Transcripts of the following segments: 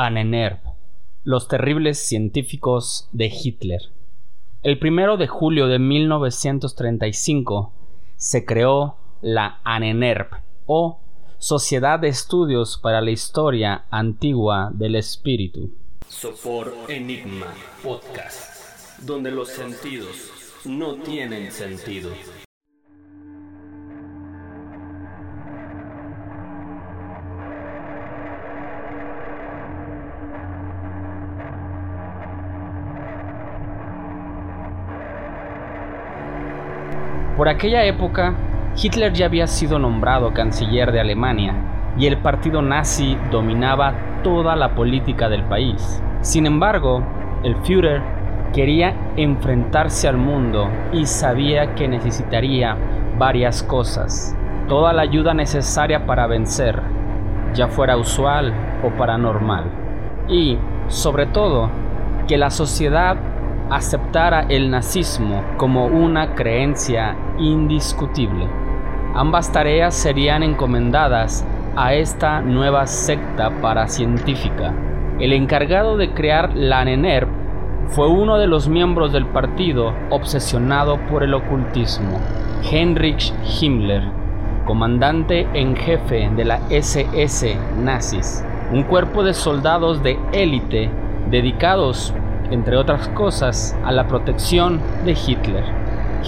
Ahnenerbe, los terribles científicos de Hitler. El primero de julio de 1935 se creó la Ahnenerbe o Sociedad de Estudios para la Historia Antigua del Espíritu. Sopor Enigma Podcast, donde los sentidos no tienen sentido. Por aquella época, Hitler ya había sido nombrado canciller de Alemania y el partido nazi dominaba toda la política del país. Sin embargo, el Führer quería enfrentarse al mundo y sabía que necesitaría varias cosas, toda la ayuda necesaria para vencer, ya fuera usual o paranormal, y, sobre todo, que la sociedad aceptara el nazismo como una creencia indiscutible. Ambas tareas serían encomendadas a esta nueva secta paracientífica. El encargado de crear la NENERP fue uno de los miembros del partido obsesionado por el ocultismo, Heinrich Himmler, comandante en jefe de la SS nazis, un cuerpo de soldados de élite dedicados entre otras cosas, a la protección de Hitler.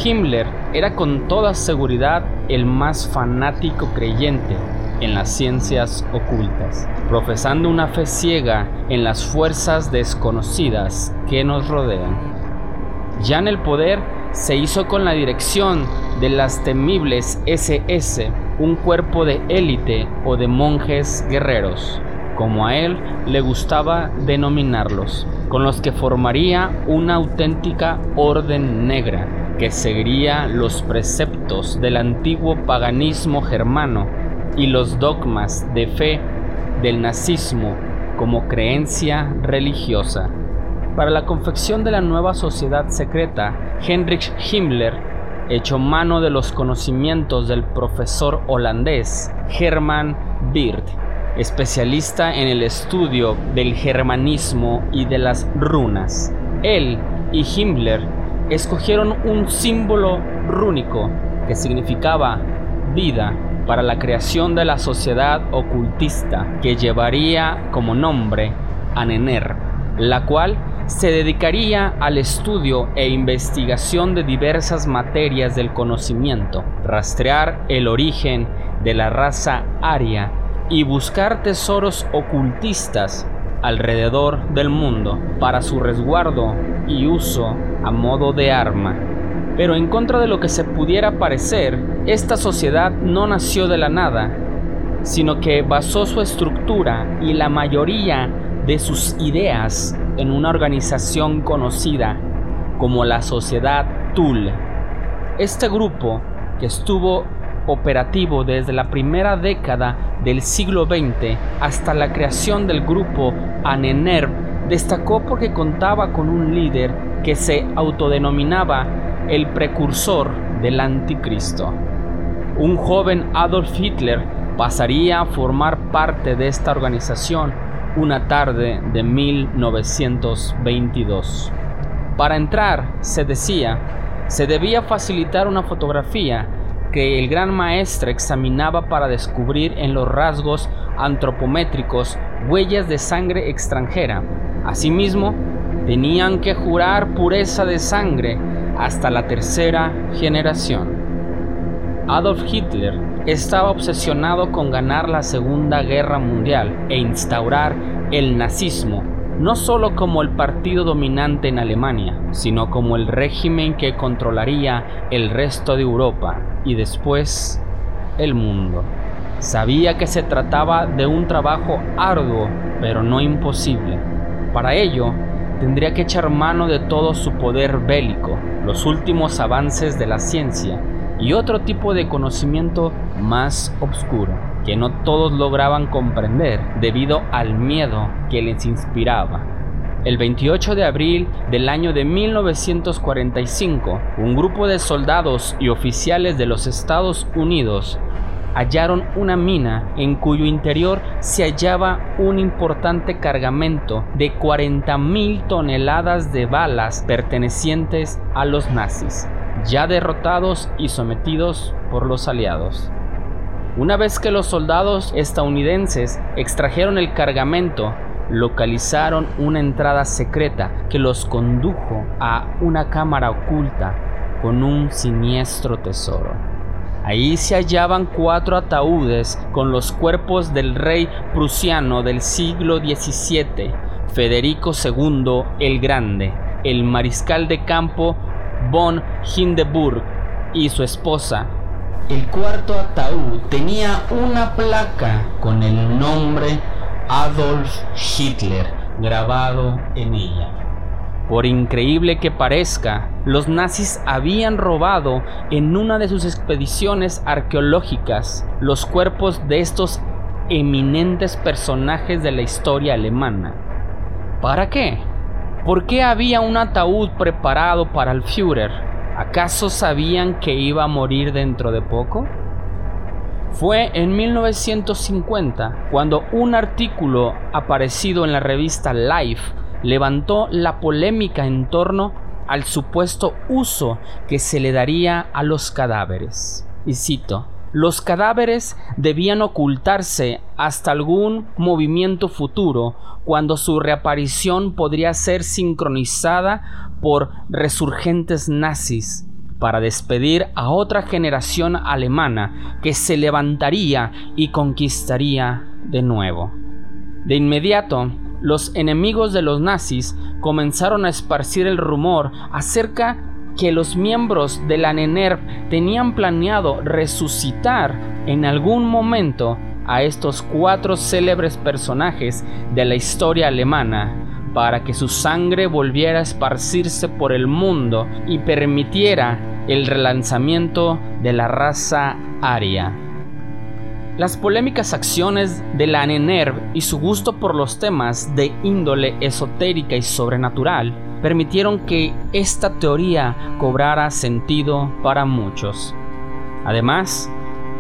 Himmler era con toda seguridad el más fanático creyente en las ciencias ocultas, profesando una fe ciega en las fuerzas desconocidas que nos rodean. Ya en el poder se hizo con la dirección de las temibles SS, un cuerpo de élite o de monjes guerreros, como a él le gustaba denominarlos con los que formaría una auténtica orden negra que seguiría los preceptos del antiguo paganismo germano y los dogmas de fe del nazismo como creencia religiosa. Para la confección de la nueva sociedad secreta, Heinrich Himmler echó mano de los conocimientos del profesor holandés Hermann Wirth especialista en el estudio del germanismo y de las runas. Él y Himmler escogieron un símbolo rúnico que significaba vida para la creación de la sociedad ocultista que llevaría como nombre Anener, la cual se dedicaría al estudio e investigación de diversas materias del conocimiento, rastrear el origen de la raza aria y buscar tesoros ocultistas alrededor del mundo para su resguardo y uso a modo de arma. Pero en contra de lo que se pudiera parecer, esta sociedad no nació de la nada, sino que basó su estructura y la mayoría de sus ideas en una organización conocida como la Sociedad Tul. Este grupo, que estuvo operativo desde la primera década del siglo XX hasta la creación del grupo Anenerb, destacó porque contaba con un líder que se autodenominaba el precursor del anticristo. Un joven Adolf Hitler pasaría a formar parte de esta organización una tarde de 1922. Para entrar, se decía, se debía facilitar una fotografía que el gran maestre examinaba para descubrir en los rasgos antropométricos huellas de sangre extranjera. Asimismo, tenían que jurar pureza de sangre hasta la tercera generación. Adolf Hitler estaba obsesionado con ganar la Segunda Guerra Mundial e instaurar el nazismo no solo como el partido dominante en Alemania, sino como el régimen que controlaría el resto de Europa y después el mundo. Sabía que se trataba de un trabajo arduo, pero no imposible. Para ello, tendría que echar mano de todo su poder bélico, los últimos avances de la ciencia y otro tipo de conocimiento más oscuro que no todos lograban comprender debido al miedo que les inspiraba. El 28 de abril del año de 1945, un grupo de soldados y oficiales de los Estados Unidos hallaron una mina en cuyo interior se hallaba un importante cargamento de 40.000 toneladas de balas pertenecientes a los nazis, ya derrotados y sometidos por los aliados. Una vez que los soldados estadounidenses extrajeron el cargamento, localizaron una entrada secreta que los condujo a una cámara oculta con un siniestro tesoro. Ahí se hallaban cuatro ataúdes con los cuerpos del rey prusiano del siglo XVII, Federico II el Grande, el mariscal de campo von Hindenburg y su esposa. El cuarto ataúd tenía una placa con el nombre Adolf Hitler grabado en ella. Por increíble que parezca, los nazis habían robado en una de sus expediciones arqueológicas los cuerpos de estos eminentes personajes de la historia alemana. ¿Para qué? ¿Por qué había un ataúd preparado para el Führer? ¿Acaso sabían que iba a morir dentro de poco? Fue en 1950 cuando un artículo aparecido en la revista Life levantó la polémica en torno al supuesto uso que se le daría a los cadáveres. Y cito, los cadáveres debían ocultarse hasta algún movimiento futuro cuando su reaparición podría ser sincronizada por resurgentes nazis para despedir a otra generación alemana que se levantaría y conquistaría de nuevo. De inmediato, los enemigos de los nazis comenzaron a esparcir el rumor acerca que los miembros de la NENERV tenían planeado resucitar en algún momento a estos cuatro célebres personajes de la historia alemana para que su sangre volviera a esparcirse por el mundo y permitiera el relanzamiento de la raza aria. Las polémicas acciones de la NENERV y su gusto por los temas de índole esotérica y sobrenatural permitieron que esta teoría cobrara sentido para muchos. Además,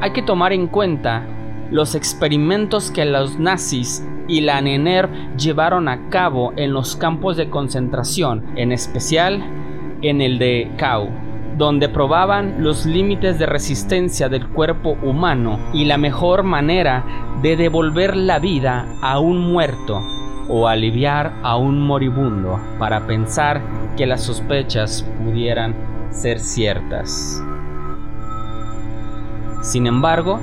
hay que tomar en cuenta los experimentos que los nazis y la NENERV llevaron a cabo en los campos de concentración, en especial en el de Kau donde probaban los límites de resistencia del cuerpo humano y la mejor manera de devolver la vida a un muerto o aliviar a un moribundo para pensar que las sospechas pudieran ser ciertas. Sin embargo,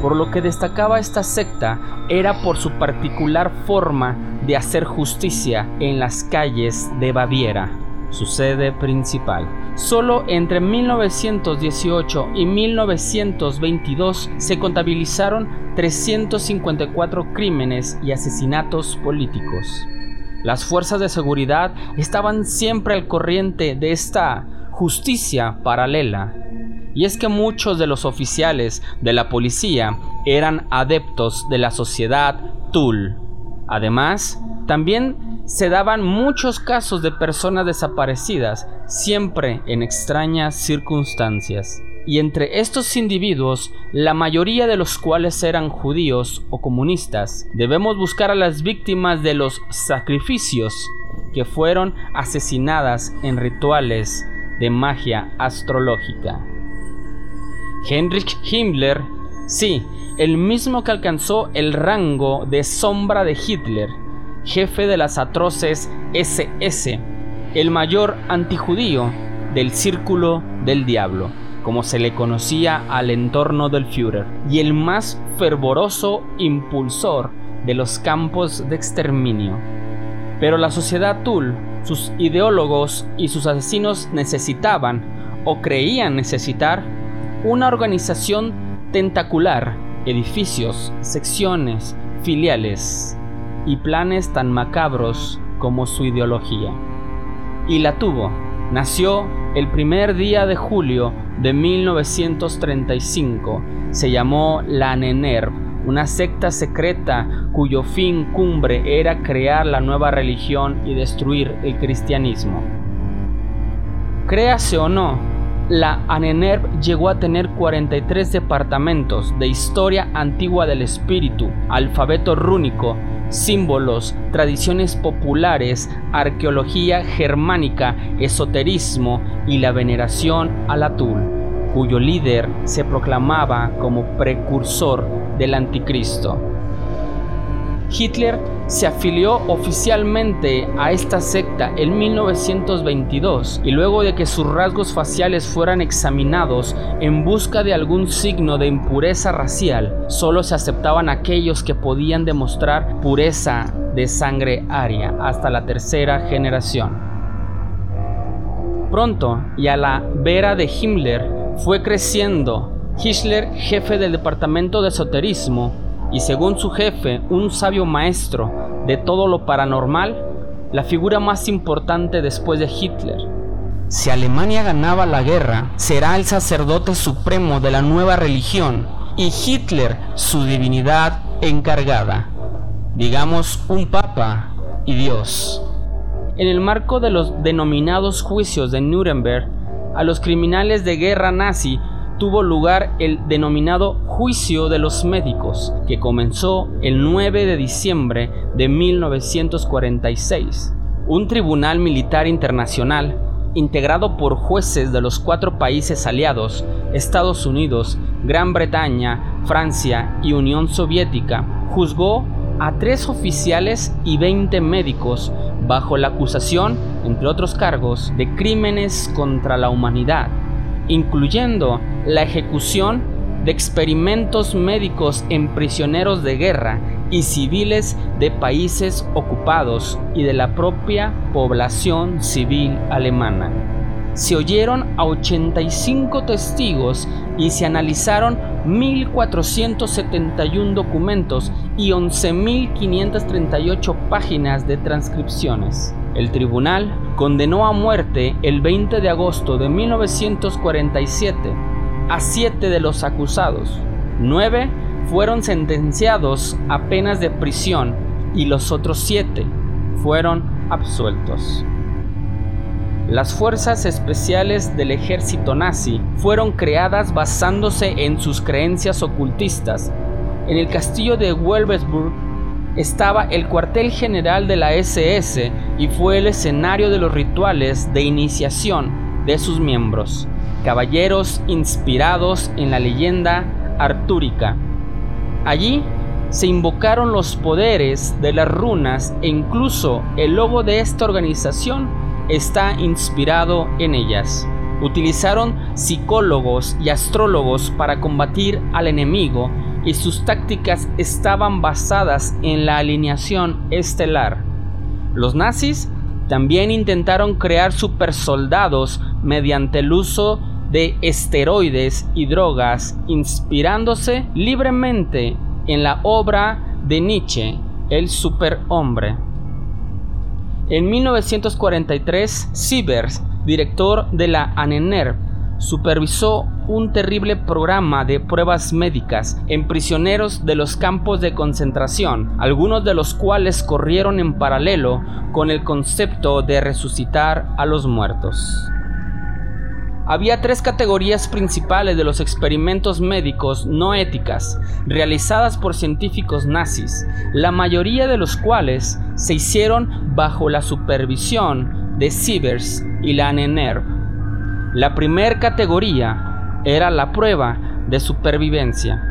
por lo que destacaba esta secta era por su particular forma de hacer justicia en las calles de Baviera su sede principal. Solo entre 1918 y 1922 se contabilizaron 354 crímenes y asesinatos políticos. Las fuerzas de seguridad estaban siempre al corriente de esta justicia paralela. Y es que muchos de los oficiales de la policía eran adeptos de la sociedad Tul. Además, también se daban muchos casos de personas desaparecidas, siempre en extrañas circunstancias. Y entre estos individuos, la mayoría de los cuales eran judíos o comunistas, debemos buscar a las víctimas de los sacrificios que fueron asesinadas en rituales de magia astrológica. Heinrich Himmler, sí, el mismo que alcanzó el rango de sombra de Hitler, jefe de las atroces SS, el mayor antijudío del círculo del diablo, como se le conocía al entorno del Führer, y el más fervoroso impulsor de los campos de exterminio. Pero la sociedad Tul, sus ideólogos y sus asesinos necesitaban, o creían necesitar, una organización tentacular, edificios, secciones, filiales, y planes tan macabros como su ideología. Y la tuvo. Nació el primer día de julio de 1935. Se llamó la Nenerv, una secta secreta cuyo fin cumbre era crear la nueva religión y destruir el cristianismo. Créase o no, la ANENERV llegó a tener 43 departamentos de historia antigua del espíritu, alfabeto rúnico, símbolos, tradiciones populares, arqueología germánica, esoterismo y la veneración al Atul, cuyo líder se proclamaba como precursor del anticristo. Hitler se afilió oficialmente a esta secta en 1922 y luego de que sus rasgos faciales fueran examinados en busca de algún signo de impureza racial, solo se aceptaban aquellos que podían demostrar pureza de sangre aria hasta la tercera generación. Pronto y a la vera de Himmler fue creciendo Hitler, jefe del departamento de esoterismo, y según su jefe, un sabio maestro de todo lo paranormal, la figura más importante después de Hitler. Si Alemania ganaba la guerra, será el sacerdote supremo de la nueva religión y Hitler su divinidad encargada, digamos un papa y Dios. En el marco de los denominados juicios de Nuremberg, a los criminales de guerra nazi tuvo lugar el denominado Juicio de los Médicos, que comenzó el 9 de diciembre de 1946. Un tribunal militar internacional, integrado por jueces de los cuatro países aliados, Estados Unidos, Gran Bretaña, Francia y Unión Soviética, juzgó a tres oficiales y 20 médicos bajo la acusación, entre otros cargos, de crímenes contra la humanidad incluyendo la ejecución de experimentos médicos en prisioneros de guerra y civiles de países ocupados y de la propia población civil alemana. Se oyeron a 85 testigos y se analizaron 1.471 documentos y 11.538 páginas de transcripciones. El tribunal condenó a muerte el 20 de agosto de 1947 a siete de los acusados. Nueve fueron sentenciados a penas de prisión y los otros siete fueron absueltos. Las fuerzas especiales del ejército nazi fueron creadas basándose en sus creencias ocultistas. En el castillo de Welbesburg estaba el cuartel general de la SS y fue el escenario de los rituales de iniciación de sus miembros, caballeros inspirados en la leyenda artúrica. Allí se invocaron los poderes de las runas e incluso el logo de esta organización está inspirado en ellas. Utilizaron psicólogos y astrólogos para combatir al enemigo y sus tácticas estaban basadas en la alineación estelar. Los nazis también intentaron crear supersoldados mediante el uso de esteroides y drogas, inspirándose libremente en la obra de Nietzsche, El superhombre. En 1943, Sievers, director de la ANENER, supervisó un terrible programa de pruebas médicas en prisioneros de los campos de concentración, algunos de los cuales corrieron en paralelo con el concepto de resucitar a los muertos. Había tres categorías principales de los experimentos médicos no éticas realizadas por científicos nazis, la mayoría de los cuales se hicieron bajo la supervisión de Sievers y la ANENER la primera categoría era la prueba de supervivencia.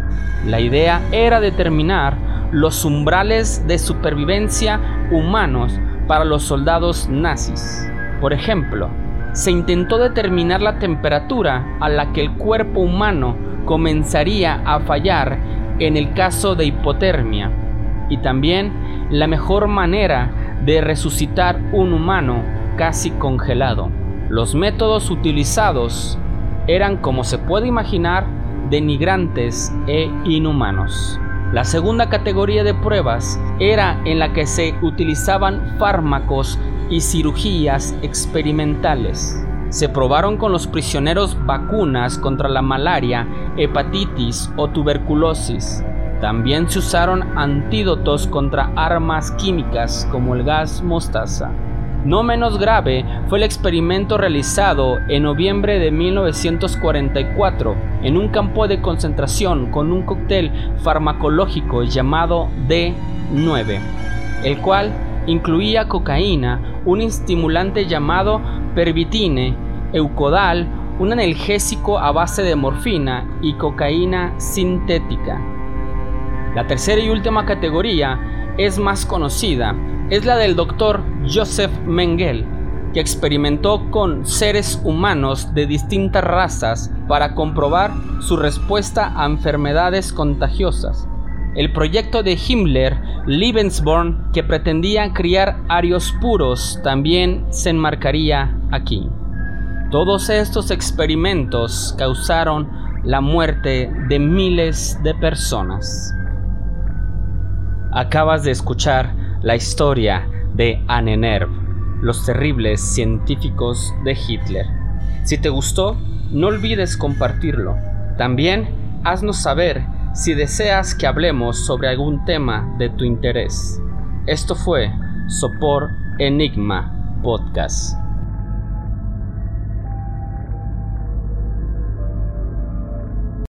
La idea era determinar los umbrales de supervivencia humanos para los soldados nazis. Por ejemplo, se intentó determinar la temperatura a la que el cuerpo humano comenzaría a fallar en el caso de hipotermia y también la mejor manera de resucitar un humano casi congelado. Los métodos utilizados eran, como se puede imaginar, denigrantes e inhumanos. La segunda categoría de pruebas era en la que se utilizaban fármacos y cirugías experimentales. Se probaron con los prisioneros vacunas contra la malaria, hepatitis o tuberculosis. También se usaron antídotos contra armas químicas como el gas mostaza. No menos grave fue el experimento realizado en noviembre de 1944 en un campo de concentración con un cóctel farmacológico llamado D9, el cual incluía cocaína, un estimulante llamado pervitine, eucodal, un analgésico a base de morfina y cocaína sintética. La tercera y última categoría es más conocida, es la del doctor Joseph Mengele, que experimentó con seres humanos de distintas razas para comprobar su respuesta a enfermedades contagiosas. El proyecto de Himmler, Lebensborn, que pretendía criar arios puros, también se enmarcaría aquí. Todos estos experimentos causaron la muerte de miles de personas. Acabas de escuchar la historia de Annenerv, los terribles científicos de Hitler. Si te gustó, no olvides compartirlo. También haznos saber si deseas que hablemos sobre algún tema de tu interés. Esto fue Sopor Enigma Podcast.